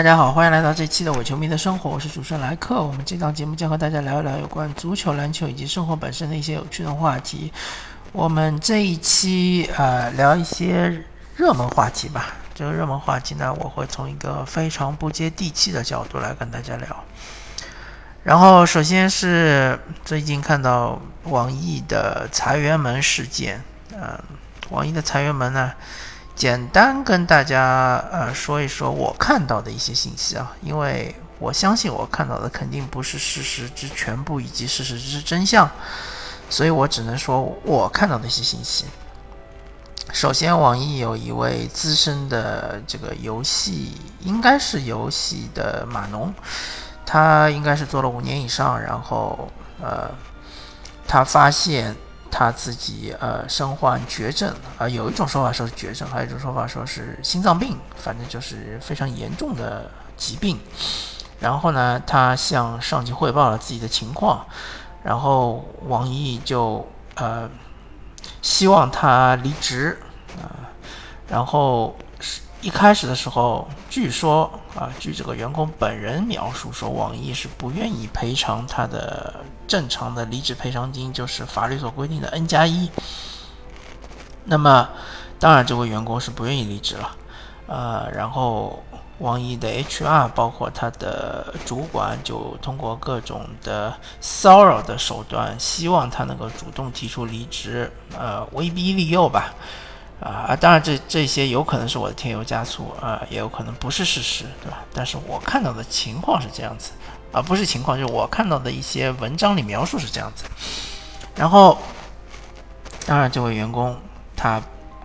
大家好，欢迎来到这期的伪球迷的生活，我是主持人莱克。我们这档节目将和大家聊一聊有关足球、篮球以及生活本身的一些有趣的话题。我们这一期呃聊一些热门话题吧。这个热门话题呢，我会从一个非常不接地气的角度来跟大家聊。然后，首先是最近看到网易的裁员门事件，嗯，网易的裁员门呢。简单跟大家呃说一说我看到的一些信息啊，因为我相信我看到的肯定不是事实之全部以及事实之真相，所以我只能说我看到的一些信息。首先，网易有一位资深的这个游戏，应该是游戏的码农，他应该是做了五年以上，然后呃，他发现。他自己呃身患绝症啊，有一种说法说是绝症，还有一种说法说是心脏病，反正就是非常严重的疾病。然后呢，他向上级汇报了自己的情况，然后王毅就呃希望他离职啊。然后一开始的时候，据说啊，据这个员工本人描述说，网易是不愿意赔偿他的。正常的离职赔偿金就是法律所规定的 N 加一。那么，当然这位员工是不愿意离职了，呃，然后网易的 HR 包括他的主管就通过各种的骚扰的手段，希望他能够主动提出离职，呃，威逼利诱吧，啊，当然这这些有可能是我的添油加醋啊，也有可能不是事实，对吧？但是我看到的情况是这样子。啊不是情况，就是我看到的一些文章里描述是这样子。然后，当然这位员工他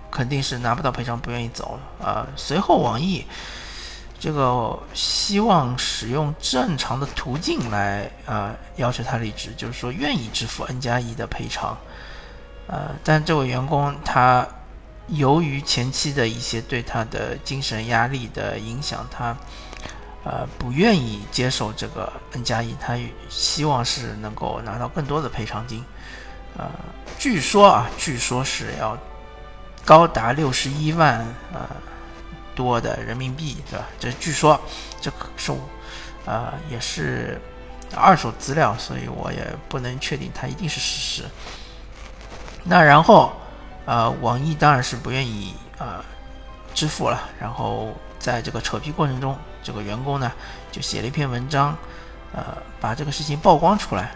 肯定是拿不到赔偿，不愿意走了啊。随后网易这个希望使用正常的途径来啊要求他离职，就是说愿意支付 N 加一的赔偿。呃，但这位员工他由于前期的一些对他的精神压力的影响，他。呃，不愿意接受这个 N 加一，他希望是能够拿到更多的赔偿金。呃，据说啊，据说是要高达六十一万呃多的人民币，对吧？这据说，这可是呃也是二手资料，所以我也不能确定它一定是事实。那然后，呃，网易当然是不愿意呃支付了，然后在这个扯皮过程中。这个员工呢，就写了一篇文章，呃，把这个事情曝光出来，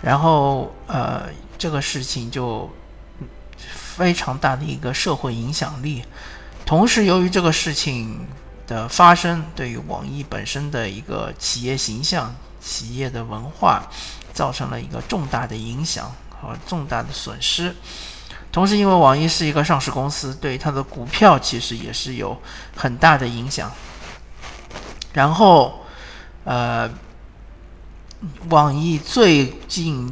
然后呃，这个事情就非常大的一个社会影响力。同时，由于这个事情的发生，对于网易本身的一个企业形象、企业的文化，造成了一个重大的影响和重大的损失。同时，因为网易是一个上市公司，对它的股票其实也是有很大的影响。然后，呃，网易最近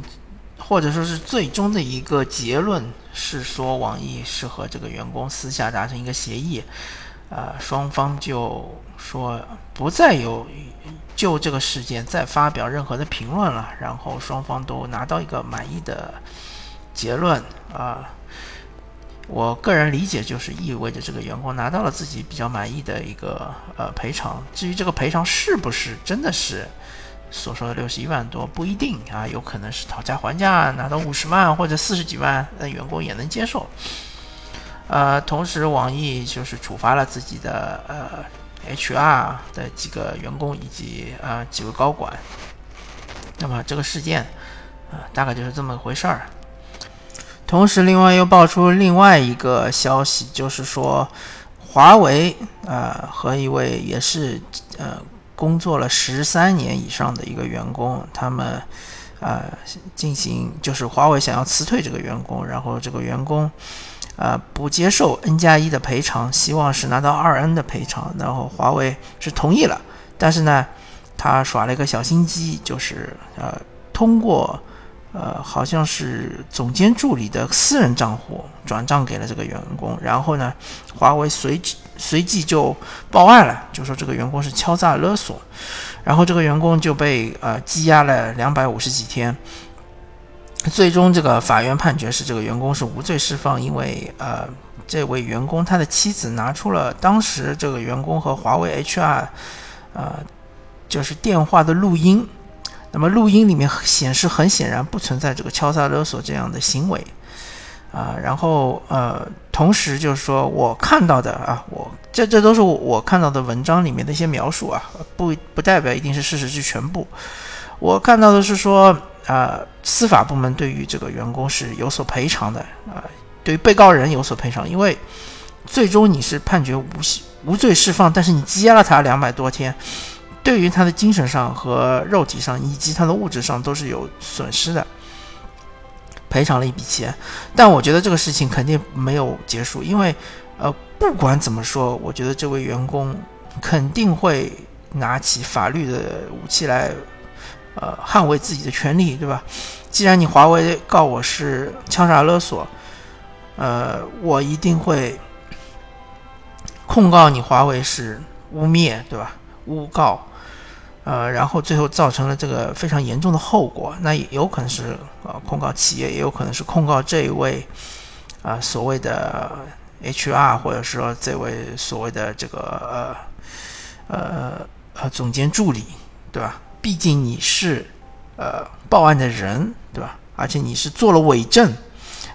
或者说是最终的一个结论是说，网易是和这个员工私下达成一个协议，呃，双方就说不再有就这个事件再发表任何的评论了，然后双方都拿到一个满意的结论啊。我个人理解就是意味着这个员工拿到了自己比较满意的一个呃赔偿。至于这个赔偿是不是真的是所说的六十一万多，不一定啊，有可能是讨价还价拿到五十万或者四十几万，那员工也能接受。呃，同时网易就是处罚了自己的呃 HR 的几个员工以及呃几位高管。那么这个事件啊大概就是这么回事儿。同时，另外又爆出另外一个消息，就是说，华为啊和一位也是呃工作了十三年以上的一个员工，他们啊进行就是华为想要辞退这个员工，然后这个员工啊不接受 N 加一的赔偿，希望是拿到二 N 的赔偿，然后华为是同意了，但是呢，他耍了一个小心机，就是呃通过。呃，好像是总监助理的私人账户转账给了这个员工，然后呢，华为随即随即就报案了，就说这个员工是敲诈勒索，然后这个员工就被呃羁押了两百五十几天，最终这个法院判决是这个员工是无罪释放，因为呃这位员工他的妻子拿出了当时这个员工和华为 HR 呃，就是电话的录音。那么录音里面显示，很显然不存在这个敲诈勒索这样的行为。啊，然后呃，同时就是说我看到的啊，我这这都是我看到的文章里面的一些描述啊，不不代表一定是事实之全部。我看到的是说，啊，司法部门对于这个员工是有所赔偿的啊，对于被告人有所赔偿，因为最终你是判决无无罪释放，但是你羁押了他两百多天，对于他的精神上和肉体上以及他的物质上都是有损失的。赔偿了一笔钱，但我觉得这个事情肯定没有结束，因为，呃，不管怎么说，我觉得这位员工肯定会拿起法律的武器来，呃，捍卫自己的权利，对吧？既然你华为告我是敲诈勒索，呃，我一定会控告你华为是污蔑，对吧？诬告。呃，然后最后造成了这个非常严重的后果，那也有可能是呃控告企业，也有可能是控告这一位啊所谓的 HR，或者说这位所谓的这个呃呃呃总监助理，对吧？毕竟你是呃报案的人，对吧？而且你是做了伪证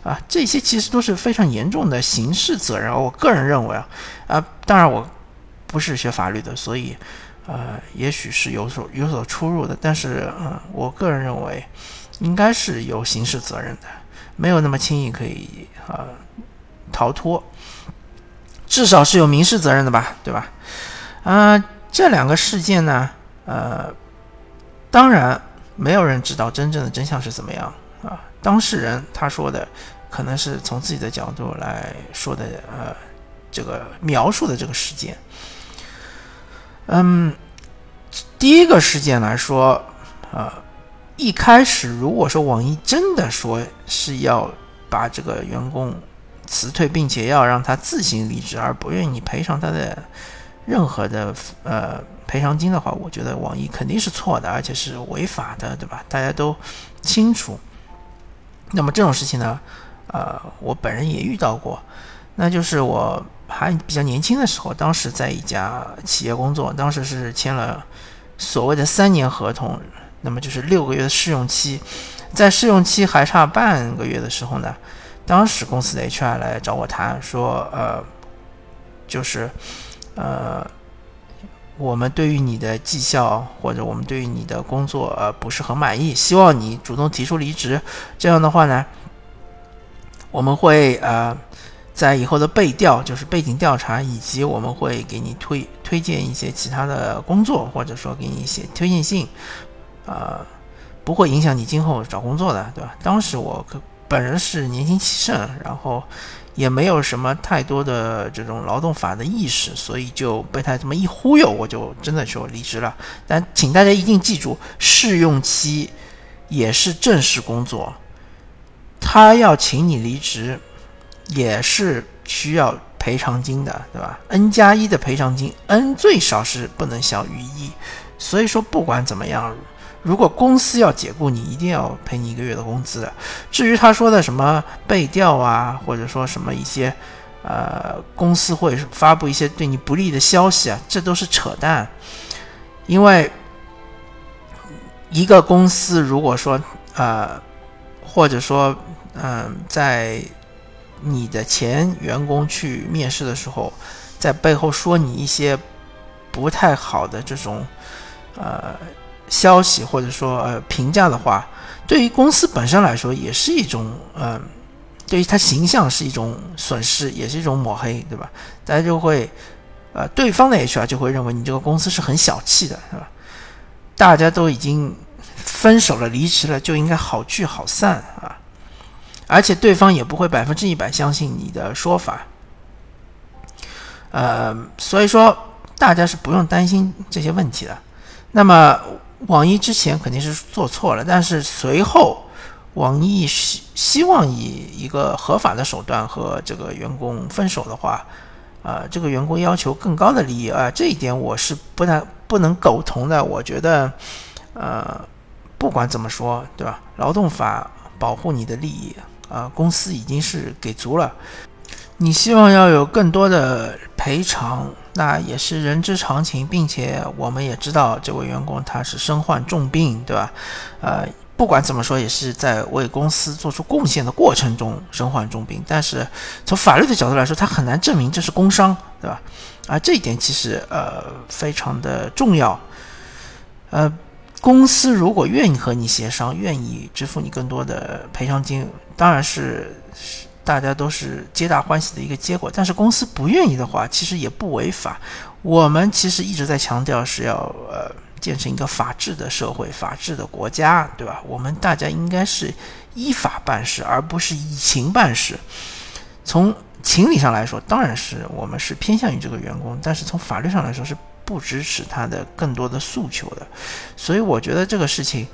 啊，这些其实都是非常严重的刑事责任。我个人认为啊，啊，当然我不是学法律的，所以。呃，也许是有所有所出入的，但是，嗯，我个人认为，应该是有刑事责任的，没有那么轻易可以啊逃脱，至少是有民事责任的吧，对吧？啊，这两个事件呢，呃，当然没有人知道真正的真相是怎么样啊。当事人他说的可能是从自己的角度来说的，呃，这个描述的这个事件。嗯，第一个事件来说，呃，一开始如果说网易真的说是要把这个员工辞退，并且要让他自行离职，而不愿意赔偿他的任何的呃赔偿金的话，我觉得网易肯定是错的，而且是违法的，对吧？大家都清楚。那么这种事情呢，呃，我本人也遇到过，那就是我。还比较年轻的时候，当时在一家企业工作，当时是签了所谓的三年合同，那么就是六个月的试用期，在试用期还差半个月的时候呢，当时公司的 HR 来找我谈，说呃，就是呃，我们对于你的绩效或者我们对于你的工作呃不是很满意，希望你主动提出离职，这样的话呢，我们会呃。在以后的背调，就是背景调查，以及我们会给你推推荐一些其他的工作，或者说给你写推荐信，呃，不会影响你今后找工作的，对吧？当时我本人是年轻气盛，然后也没有什么太多的这种劳动法的意识，所以就被他这么一忽悠，我就真的就离职了。但请大家一定记住，试用期也是正式工作，他要请你离职。也是需要赔偿金的，对吧？n 加一的赔偿金，n 最少是不能小于一。所以说，不管怎么样，如果公司要解雇你，一定要赔你一个月的工资。至于他说的什么背调啊，或者说什么一些，呃，公司会发布一些对你不利的消息啊，这都是扯淡。因为一个公司如果说，呃，或者说，嗯，在你的前员工去面试的时候，在背后说你一些不太好的这种呃消息，或者说呃评价的话，对于公司本身来说也是一种嗯，对于他形象是一种损失，也是一种抹黑，对吧？大家就会呃对方的 HR 就会认为你这个公司是很小气的，是吧？大家都已经分手了、离职了，就应该好聚好散啊。而且对方也不会百分之一百相信你的说法，呃，所以说大家是不用担心这些问题的。那么网易之前肯定是做错了，但是随后网易希希望以一个合法的手段和这个员工分手的话，啊，这个员工要求更高的利益啊，这一点我是不太不能苟同的。我觉得，呃，不管怎么说，对吧？劳动法保护你的利益。啊，公司已经是给足了，你希望要有更多的赔偿，那也是人之常情，并且我们也知道这位员工他是身患重病，对吧？呃，不管怎么说，也是在为公司做出贡献的过程中身患重病。但是从法律的角度来说，他很难证明这是工伤，对吧？啊，这一点其实呃非常的重要。呃，公司如果愿意和你协商，愿意支付你更多的赔偿金，当然是。大家都是皆大欢喜的一个结果，但是公司不愿意的话，其实也不违法。我们其实一直在强调是要呃建成一个法治的社会、法治的国家，对吧？我们大家应该是依法办事，而不是以情办事。从情理上来说，当然是我们是偏向于这个员工，但是从法律上来说是不支持他的更多的诉求的。所以我觉得这个事情，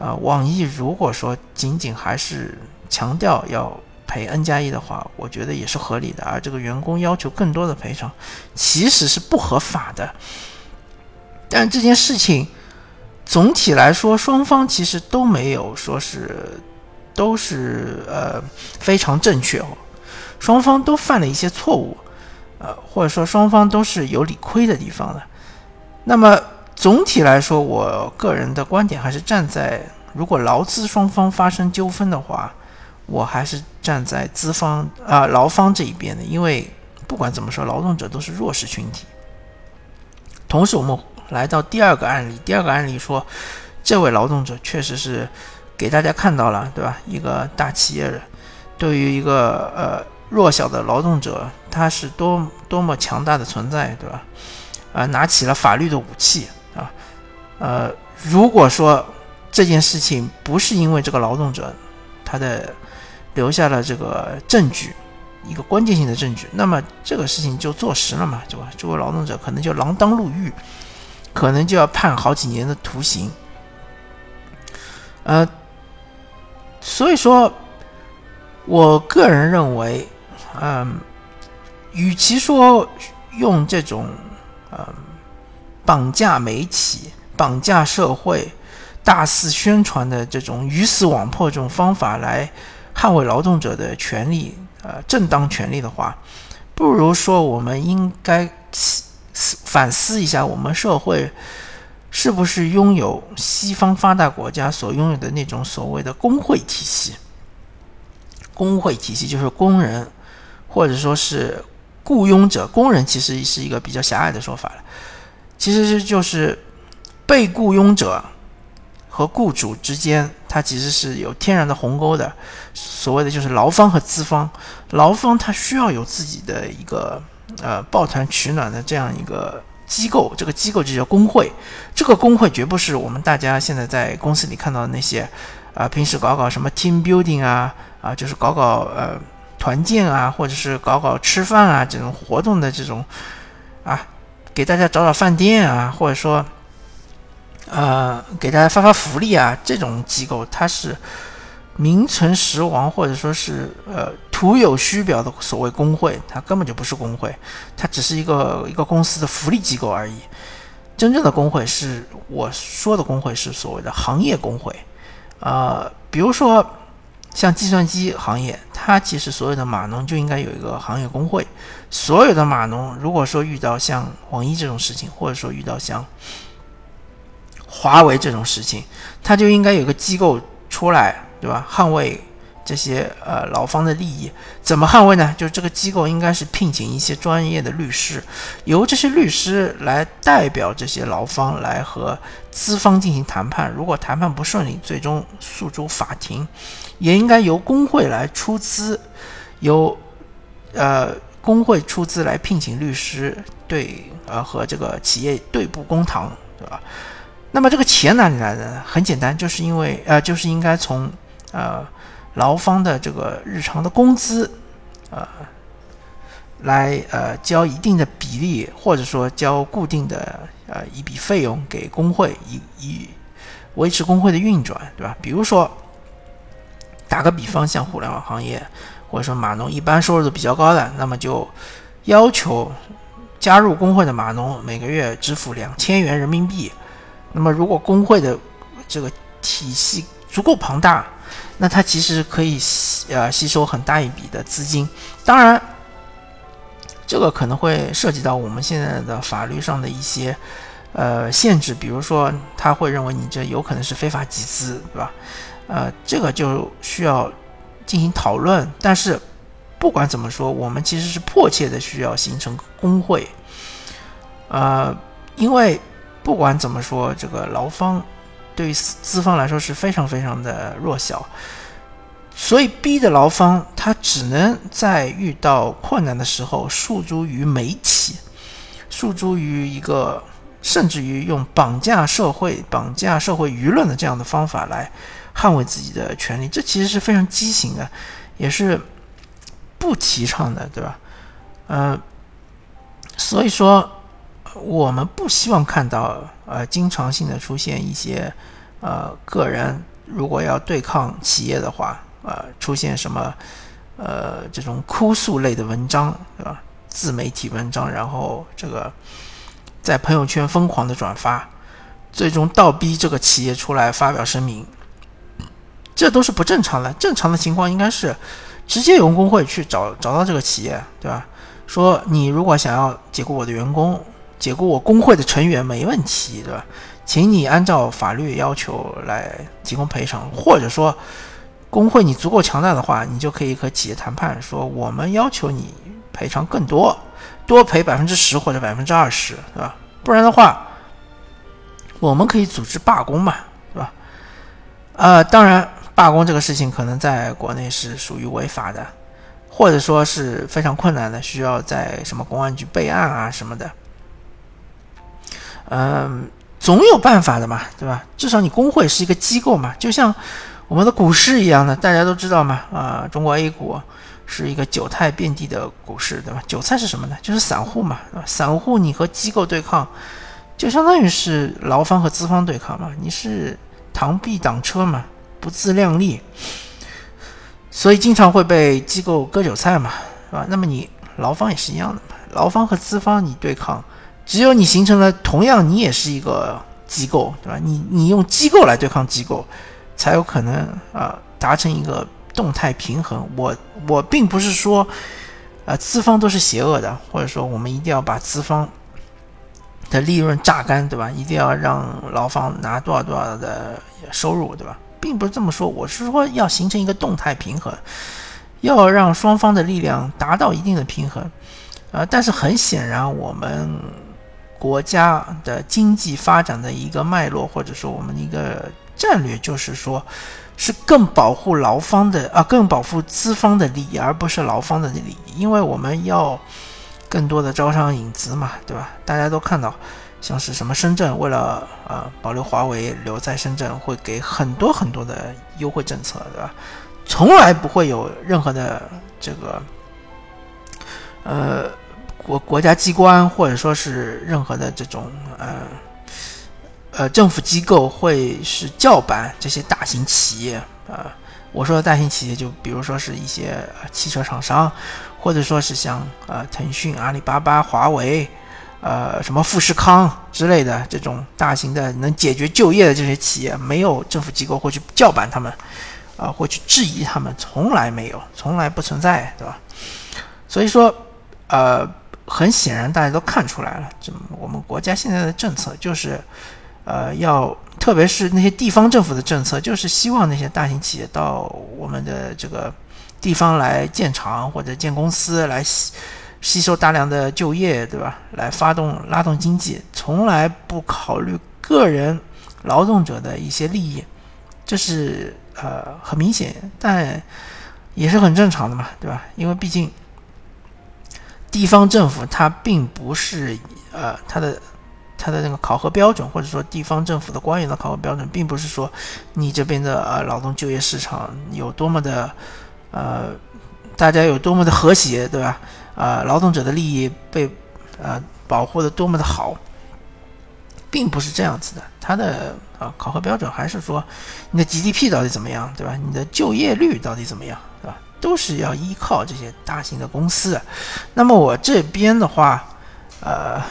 啊，网易如果说仅仅还是强调要。赔 N 加一的话，我觉得也是合理的。而这个员工要求更多的赔偿，其实是不合法的。但这件事情总体来说，双方其实都没有说是都是呃非常正确哦，双方都犯了一些错误，呃或者说双方都是有理亏的地方的。那么总体来说，我个人的观点还是站在，如果劳资双方发生纠纷的话。我还是站在资方啊劳方这一边的，因为不管怎么说，劳动者都是弱势群体。同时，我们来到第二个案例，第二个案例说，这位劳动者确实是给大家看到了，对吧？一个大企业人对于一个呃弱小的劳动者，他是多多么强大的存在，对吧？啊，拿起了法律的武器啊，呃，如果说这件事情不是因为这个劳动者他的留下了这个证据，一个关键性的证据，那么这个事情就坐实了嘛，对吧？这位劳动者可能就锒铛入狱，可能就要判好几年的徒刑。呃，所以说，我个人认为，嗯，与其说用这种嗯绑架媒体、绑架社会、大肆宣传的这种鱼死网破这种方法来。捍卫劳动者的权利，呃，正当权利的话，不如说我们应该反思一下，我们社会是不是拥有西方发达国家所拥有的那种所谓的工会体系？工会体系就是工人，或者说是雇佣者。工人其实是一个比较狭隘的说法了，其实就是被雇佣者。和雇主之间，它其实是有天然的鸿沟的。所谓的就是劳方和资方，劳方他需要有自己的一个呃抱团取暖的这样一个机构，这个机构就叫工会。这个工会绝不是我们大家现在在公司里看到的那些啊，平时搞搞什么 team building 啊啊，就是搞搞呃团建啊，或者是搞搞吃饭啊这种活动的这种啊，给大家找找饭店啊，或者说。呃，给大家发发福利啊！这种机构它是名存实亡，或者说是呃徒有虚表的所谓工会，它根本就不是工会，它只是一个一个公司的福利机构而已。真正的工会是我说的工会是所谓的行业工会。呃，比如说像计算机行业，它其实所有的码农就应该有一个行业工会。所有的码农如果说遇到像网易这种事情，或者说遇到像华为这种事情，它就应该有个机构出来，对吧？捍卫这些呃劳方的利益，怎么捍卫呢？就是这个机构应该是聘请一些专业的律师，由这些律师来代表这些劳方来和资方进行谈判。如果谈判不顺利，最终诉诸法庭，也应该由工会来出资，由呃工会出资来聘请律师，对呃和这个企业对簿公堂，对吧？那么这个钱哪里来的呢？很简单，就是因为呃，就是应该从呃劳方的这个日常的工资，呃，来呃交一定的比例，或者说交固定的呃一笔费用给工会，以以维持工会的运转，对吧？比如说打个比方，像互联网行业或者说码农，一般收入都比较高的，那么就要求加入工会的码农每个月支付两千元人民币。那么，如果工会的这个体系足够庞大，那它其实可以吸呃吸收很大一笔的资金。当然，这个可能会涉及到我们现在的法律上的一些呃限制，比如说他会认为你这有可能是非法集资，对吧？呃，这个就需要进行讨论。但是不管怎么说，我们其实是迫切的需要形成工会，呃，因为不管怎么说，这个劳方对于资方来说是非常非常的弱小。所以，逼的劳方他只能在遇到困难的时候诉诸于媒体，诉诸于一个，甚至于用绑架社会、绑架社会舆论的这样的方法来捍卫自己的权利。这其实是非常畸形的，也是不提倡的，对吧？嗯，所以说，我们不希望看到呃经常性的出现一些呃个人如果要对抗企业的话。呃，出现什么呃这种哭诉类的文章，对吧？自媒体文章，然后这个在朋友圈疯狂的转发，最终倒逼这个企业出来发表声明，这都是不正常的。正常的情况应该是直接由工会去找找到这个企业，对吧？说你如果想要解雇我的员工，解雇我工会的成员，没问题，对吧？请你按照法律要求来提供赔偿，或者说。工会你足够强大的话，你就可以和企业谈判，说我们要求你赔偿更多，多赔百分之十或者百分之二十，对吧？不然的话，我们可以组织罢工嘛，对吧？呃，当然，罢工这个事情可能在国内是属于违法的，或者说是非常困难的，需要在什么公安局备案啊什么的。嗯，总有办法的嘛，对吧？至少你工会是一个机构嘛，就像。我们的股市一样的，大家都知道嘛，啊，中国 A 股是一个韭菜遍地的股市，对吧？韭菜是什么呢？就是散户嘛，对吧？散户你和机构对抗，就相当于是劳方和资方对抗嘛，你是螳臂挡车嘛，不自量力，所以经常会被机构割韭菜嘛，是吧？那么你劳方也是一样的嘛，劳方和资方你对抗，只有你形成了同样你也是一个机构，对吧？你你用机构来对抗机构。才有可能啊达成一个动态平衡。我我并不是说，啊资方都是邪恶的，或者说我们一定要把资方的利润榨干，对吧？一定要让劳方拿多少多少的收入，对吧？并不是这么说，我是说要形成一个动态平衡，要让双方的力量达到一定的平衡。啊，但是很显然，我们国家的经济发展的一个脉络，或者说我们的一个。战略就是说，是更保护劳方的啊，更保护资方的利益，而不是劳方的利益。因为我们要更多的招商引资嘛，对吧？大家都看到，像是什么深圳为了啊保留华为留在深圳，会给很多很多的优惠政策，对吧？从来不会有任何的这个呃国国家机关或者说是任何的这种呃。呃，政府机构会是叫板这些大型企业啊。我说的大型企业，就比如说是一些汽车厂商，或者说是像呃腾讯、阿里巴巴、华为，呃什么富士康之类的这种大型的能解决就业的这些企业，没有政府机构会去叫板他们，啊，会去质疑他们，从来没有，从来不存在，对吧？所以说，呃，很显然大家都看出来了，这我们国家现在的政策就是。呃，要特别是那些地方政府的政策，就是希望那些大型企业到我们的这个地方来建厂或者建公司，来吸吸收大量的就业，对吧？来发动拉动经济，从来不考虑个人劳动者的一些利益，这是呃很明显，但也是很正常的嘛，对吧？因为毕竟地方政府它并不是呃它的。它的那个考核标准，或者说地方政府的官员的考核标准，并不是说你这边的呃劳动就业市场有多么的呃大家有多么的和谐，对吧？啊，劳动者的利益被呃保护的多么的好，并不是这样子的。它的啊考核标准还是说你的 GDP 到底怎么样，对吧？你的就业率到底怎么样，都是要依靠这些大型的公司。那么我这边的话，呃。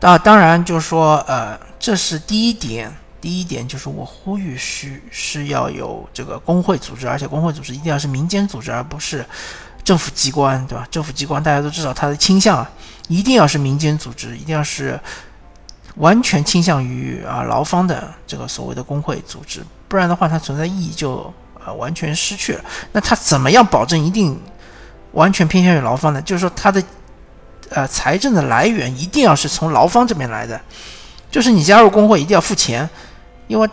啊，当然就是说，呃，这是第一点。第一点就是我呼吁需是要有这个工会组织，而且工会组织一定要是民间组织，而不是政府机关，对吧？政府机关大家都知道它的倾向啊，一定要是民间组织，一定要是完全倾向于啊劳方的这个所谓的工会组织，不然的话它存在意义就啊完全失去了。那他怎么样保证一定完全偏向于劳方呢？就是说他的呃财政的来源一定要是从劳方这边来的，就是你加入工会一定要付钱，因为。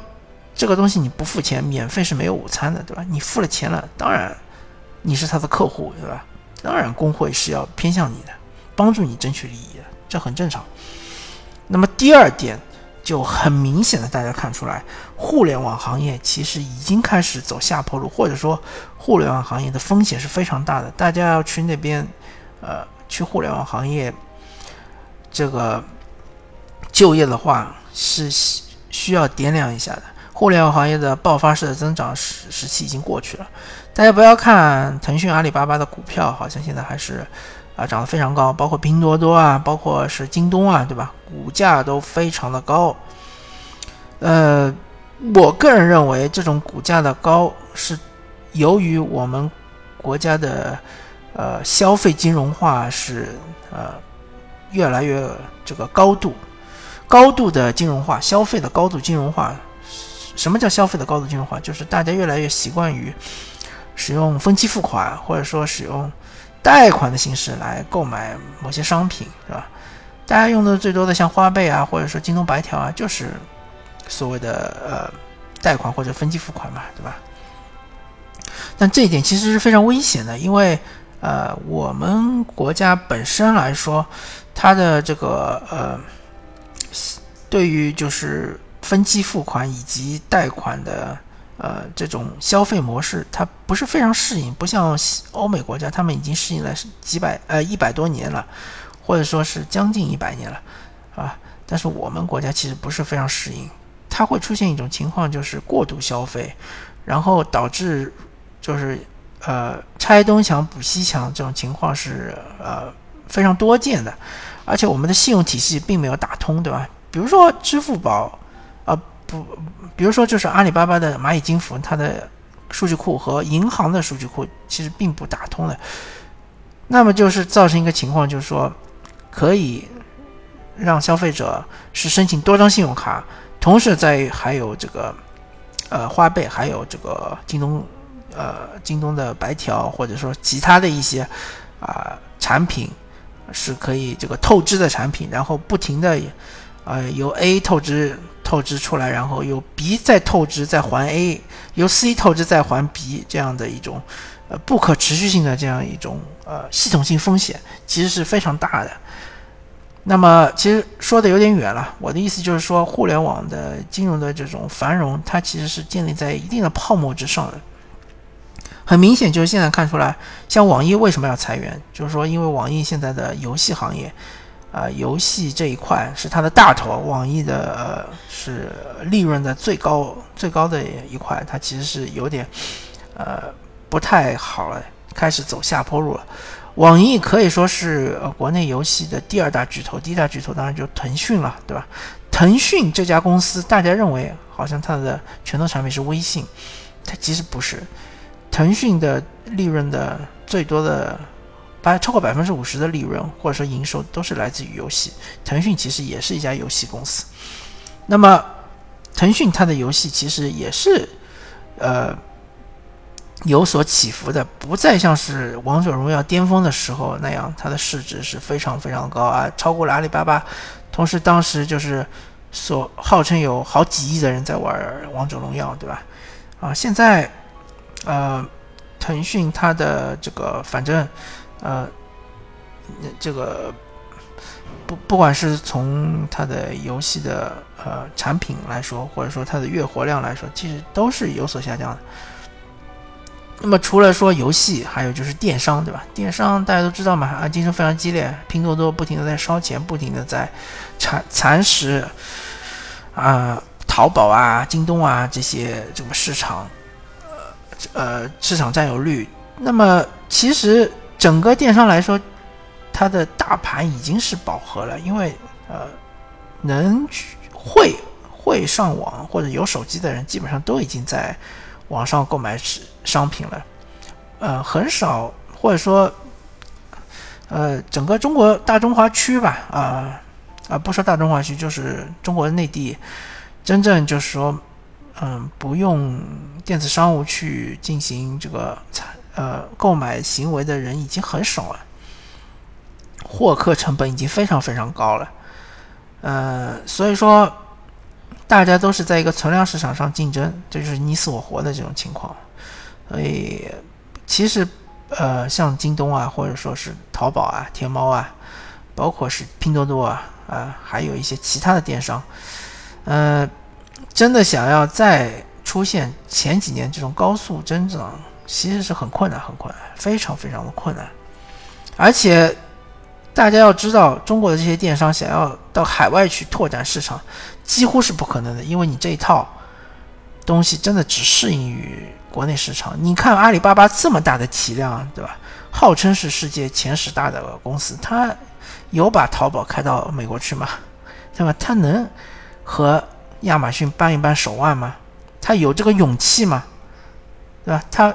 这个东西你不付钱，免费是没有午餐的，对吧？你付了钱了，当然你是他的客户，对吧？当然工会是要偏向你的，帮助你争取利益的，这很正常。那么第二点就很明显的，大家看出来，互联网行业其实已经开始走下坡路，或者说互联网行业的风险是非常大的。大家要去那边，呃，去互联网行业这个就业的话，是需要掂量一下的。互联网行业的爆发式的增长时时期已经过去了，大家不要看腾讯、阿里巴巴的股票，好像现在还是啊涨得非常高，包括拼多多啊，包括是京东啊，对吧？股价都非常的高。呃，我个人认为这种股价的高是由于我们国家的呃消费金融化是呃越来越这个高度高度的金融化，消费的高度金融化。什么叫消费的高度金融化？就是大家越来越习惯于使用分期付款，或者说使用贷款的形式来购买某些商品，是吧？大家用的最多的像花呗啊，或者说京东白条啊，就是所谓的呃贷款或者分期付款嘛，对吧？但这一点其实是非常危险的，因为呃我们国家本身来说，它的这个呃对于就是。分期付款以及贷款的呃这种消费模式，它不是非常适应，不像欧美国家，他们已经适应了几百呃一百多年了，或者说是将近一百年了，啊，但是我们国家其实不是非常适应，它会出现一种情况，就是过度消费，然后导致就是呃拆东墙补西墙这种情况是呃非常多见的，而且我们的信用体系并没有打通，对吧？比如说支付宝。不，比如说就是阿里巴巴的蚂蚁金服，它的数据库和银行的数据库其实并不打通的，那么就是造成一个情况，就是说可以让消费者是申请多张信用卡，同时在还有这个呃花呗，还有这个京东呃京东的白条，或者说其他的一些啊产品是可以这个透支的产品，然后不停的呃由 A 透支。透支出来，然后由 B 再透支再还 A，由 C 透支再还 B，这样的一种呃不可持续性的这样一种呃系统性风险，其实是非常大的。那么其实说的有点远了，我的意思就是说，互联网的金融的这种繁荣，它其实是建立在一定的泡沫之上的。很明显，就是现在看出来，像网易为什么要裁员，就是说因为网易现在的游戏行业。啊，游戏这一块是它的大头，网易的是利润的最高最高的一块，它其实是有点呃不太好了，开始走下坡路了。网易可以说是呃国内游戏的第二大巨头，第一大巨头当然就腾讯了，对吧？腾讯这家公司，大家认为好像它的拳头产品是微信，它其实不是，腾讯的利润的最多的。百超过百分之五十的利润或者说营收都是来自于游戏。腾讯其实也是一家游戏公司。那么，腾讯它的游戏其实也是呃有所起伏的，不再像是王者荣耀巅峰的时候那样，它的市值是非常非常高啊，超过了阿里巴巴。同时，当时就是所号称有好几亿的人在玩王者荣耀，对吧？啊，现在呃，腾讯它的这个反正。呃，这个不不管是从它的游戏的呃产品来说，或者说它的月活量来说，其实都是有所下降的。那么除了说游戏，还有就是电商，对吧？电商大家都知道嘛，啊，竞争非常激烈，拼多多不停的在烧钱，不停的在蚕蚕食啊，淘宝啊、京东啊这些这个市场，呃呃市场占有率。那么其实。整个电商来说，它的大盘已经是饱和了，因为呃，能会会上网或者有手机的人，基本上都已经在网上购买商品了，呃，很少或者说，呃，整个中国大中华区吧，啊啊，不说大中华区，就是中国内地，真正就是说，嗯，不用电子商务去进行这个采呃购买行为的人已经很少了，获客成本已经非常非常高了，呃，所以说。大家都是在一个存量市场上竞争，这就是你死我活的这种情况。所以，其实，呃，像京东啊，或者说是淘宝啊、天猫啊，包括是拼多多啊，啊，还有一些其他的电商，呃，真的想要再出现前几年这种高速增长，其实是很困难、很困难，非常非常的困难。而且，大家要知道，中国的这些电商想要到海外去拓展市场。几乎是不可能的，因为你这一套东西真的只适应于国内市场。你看阿里巴巴这么大的体量，对吧？号称是世界前十大的公司，它有把淘宝开到美国去吗？对吧？它能和亚马逊扳一扳手腕吗？它有这个勇气吗？对吧？它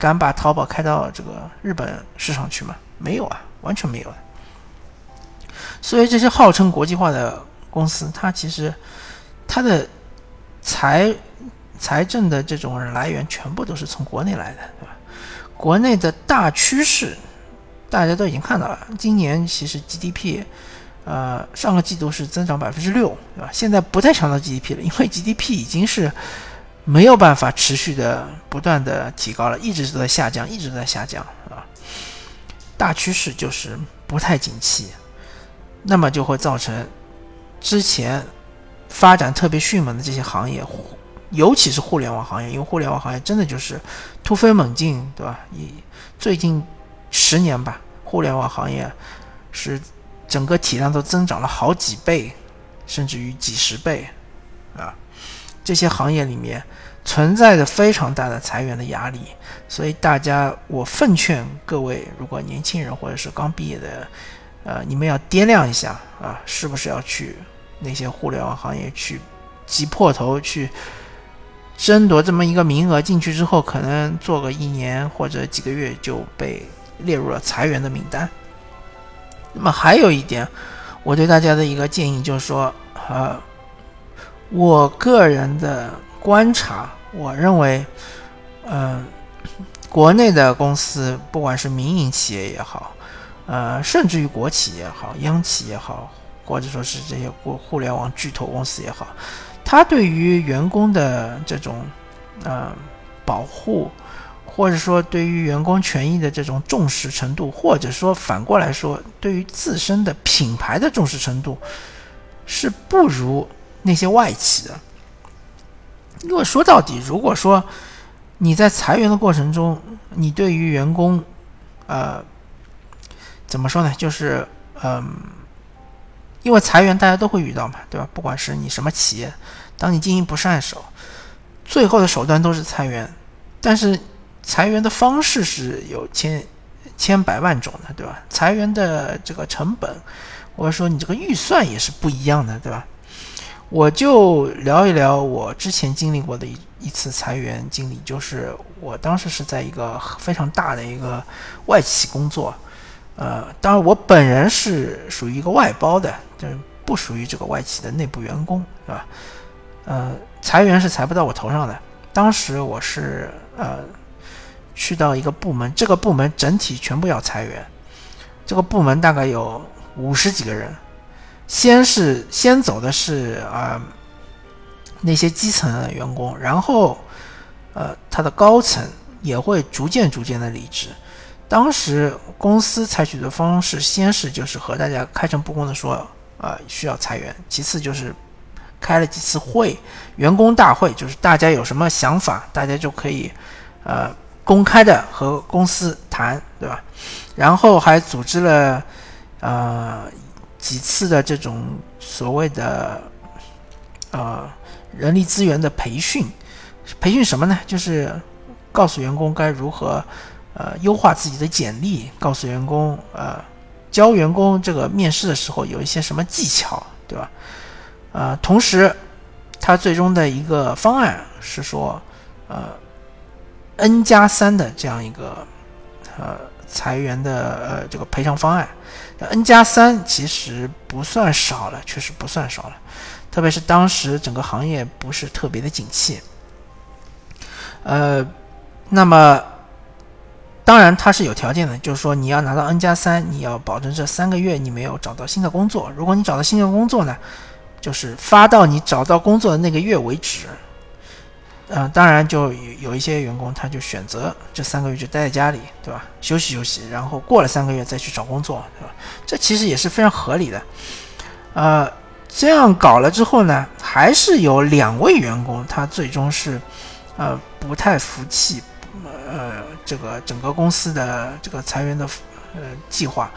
敢把淘宝开到这个日本市场去吗？没有啊，完全没有啊。所以这些号称国际化的。公司它其实它的财财政的这种来源全部都是从国内来的，对吧？国内的大趋势大家都已经看到了，今年其实 GDP 呃上个季度是增长百分之六，对吧？现在不再强调 GDP 了，因为 GDP 已经是没有办法持续的不断的提高了，一直都在下降，一直都在下降啊。大趋势就是不太景气，那么就会造成。之前发展特别迅猛的这些行业，尤其是互联网行业，因为互联网行业真的就是突飞猛进，对吧？以最近十年吧，互联网行业是整个体量都增长了好几倍，甚至于几十倍啊！这些行业里面存在着非常大的裁员的压力，所以大家，我奉劝各位，如果年轻人或者是刚毕业的，呃，你们要掂量一下啊，是不是要去。那些互联网行业去挤破头去争夺这么一个名额进去之后，可能做个一年或者几个月就被列入了裁员的名单。那么还有一点，我对大家的一个建议就是说，呃，我个人的观察，我认为，嗯，国内的公司，不管是民营企业也好，呃，甚至于国企也好，央企也好。或者说是这些互互联网巨头公司也好，他对于员工的这种呃保护，或者说对于员工权益的这种重视程度，或者说反过来说，对于自身的品牌的重视程度，是不如那些外企的。因为说到底，如果说你在裁员的过程中，你对于员工，呃，怎么说呢？就是嗯。因为裁员大家都会遇到嘛，对吧？不管是你什么企业，当你经营不善的时候，最后的手段都是裁员。但是裁员的方式是有千千百万种的，对吧？裁员的这个成本，或者说你这个预算也是不一样的，对吧？我就聊一聊我之前经历过的一一次裁员经历，就是我当时是在一个非常大的一个外企工作。呃，当然，我本人是属于一个外包的，就是不属于这个外企的内部员工，是吧？呃，裁员是裁不到我头上的。当时我是呃去到一个部门，这个部门整体全部要裁员，这个部门大概有五十几个人。先是先走的是啊那些基层的员工，然后呃他的高层也会逐渐逐渐的离职。当时公司采取的方式，先是就是和大家开诚布公的说，呃，需要裁员；其次就是开了几次会，员工大会，就是大家有什么想法，大家就可以呃公开的和公司谈，对吧？然后还组织了呃几次的这种所谓的呃人力资源的培训，培训什么呢？就是告诉员工该如何。呃，优化自己的简历，告诉员工，呃，教员工这个面试的时候有一些什么技巧，对吧？呃，同时，他最终的一个方案是说，呃，N 加三的这样一个呃裁员的呃这个赔偿方案。N 加三其实不算少了，确实不算少了，特别是当时整个行业不是特别的景气。呃，那么当然它是有条件的，就是说你要拿到 N 加三，你要保证这三个月你没有找到新的工作。如果你找到新的工作呢，就是发到你找到工作的那个月为止。嗯，当然就有一些员工他就选择这三个月就待在家里，对吧？休息休息，然后过了三个月再去找工作，对吧？这其实也是非常合理的。呃，这样搞了之后呢，还是有两位员工他最终是。呃，不太服气，呃，这个整个公司的这个裁员的呃计划，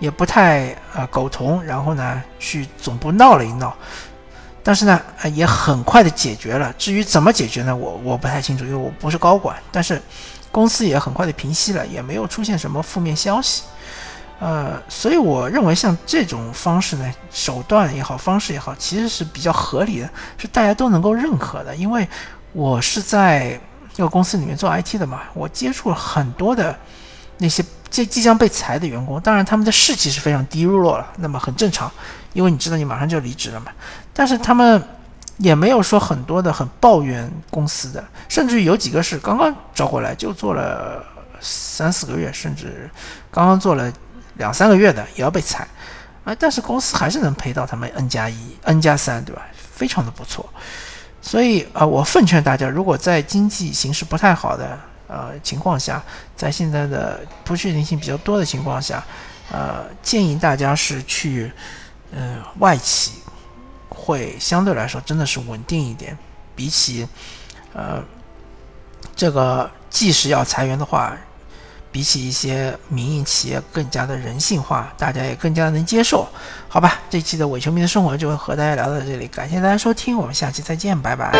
也不太呃苟同，然后呢，去总部闹了一闹，但是呢，也很快的解决了。至于怎么解决呢，我我不太清楚，因为我不是高管。但是公司也很快的平息了，也没有出现什么负面消息。呃，所以我认为像这种方式呢，手段也好，方式也好，其实是比较合理的，是大家都能够认可的，因为。我是在这个公司里面做 IT 的嘛，我接触了很多的那些即即将被裁的员工，当然他们的士气是非常低落了，那么很正常，因为你知道你马上就离职了嘛。但是他们也没有说很多的很抱怨公司的，甚至于有几个是刚刚招过来就做了三四个月，甚至刚刚做了两三个月的也要被裁，啊，但是公司还是能赔到他们 N 加一、N 加三，对吧？非常的不错。所以啊，我奉劝大家，如果在经济形势不太好的呃情况下，在现在的不确定性比较多的情况下，呃，建议大家是去嗯外企，会相对来说真的是稳定一点，比起呃这个即使要裁员的话。比起一些民营企业更加的人性化，大家也更加能接受，好吧？这期的伪球迷的生活就和大家聊到这里，感谢大家收听，我们下期再见，拜拜。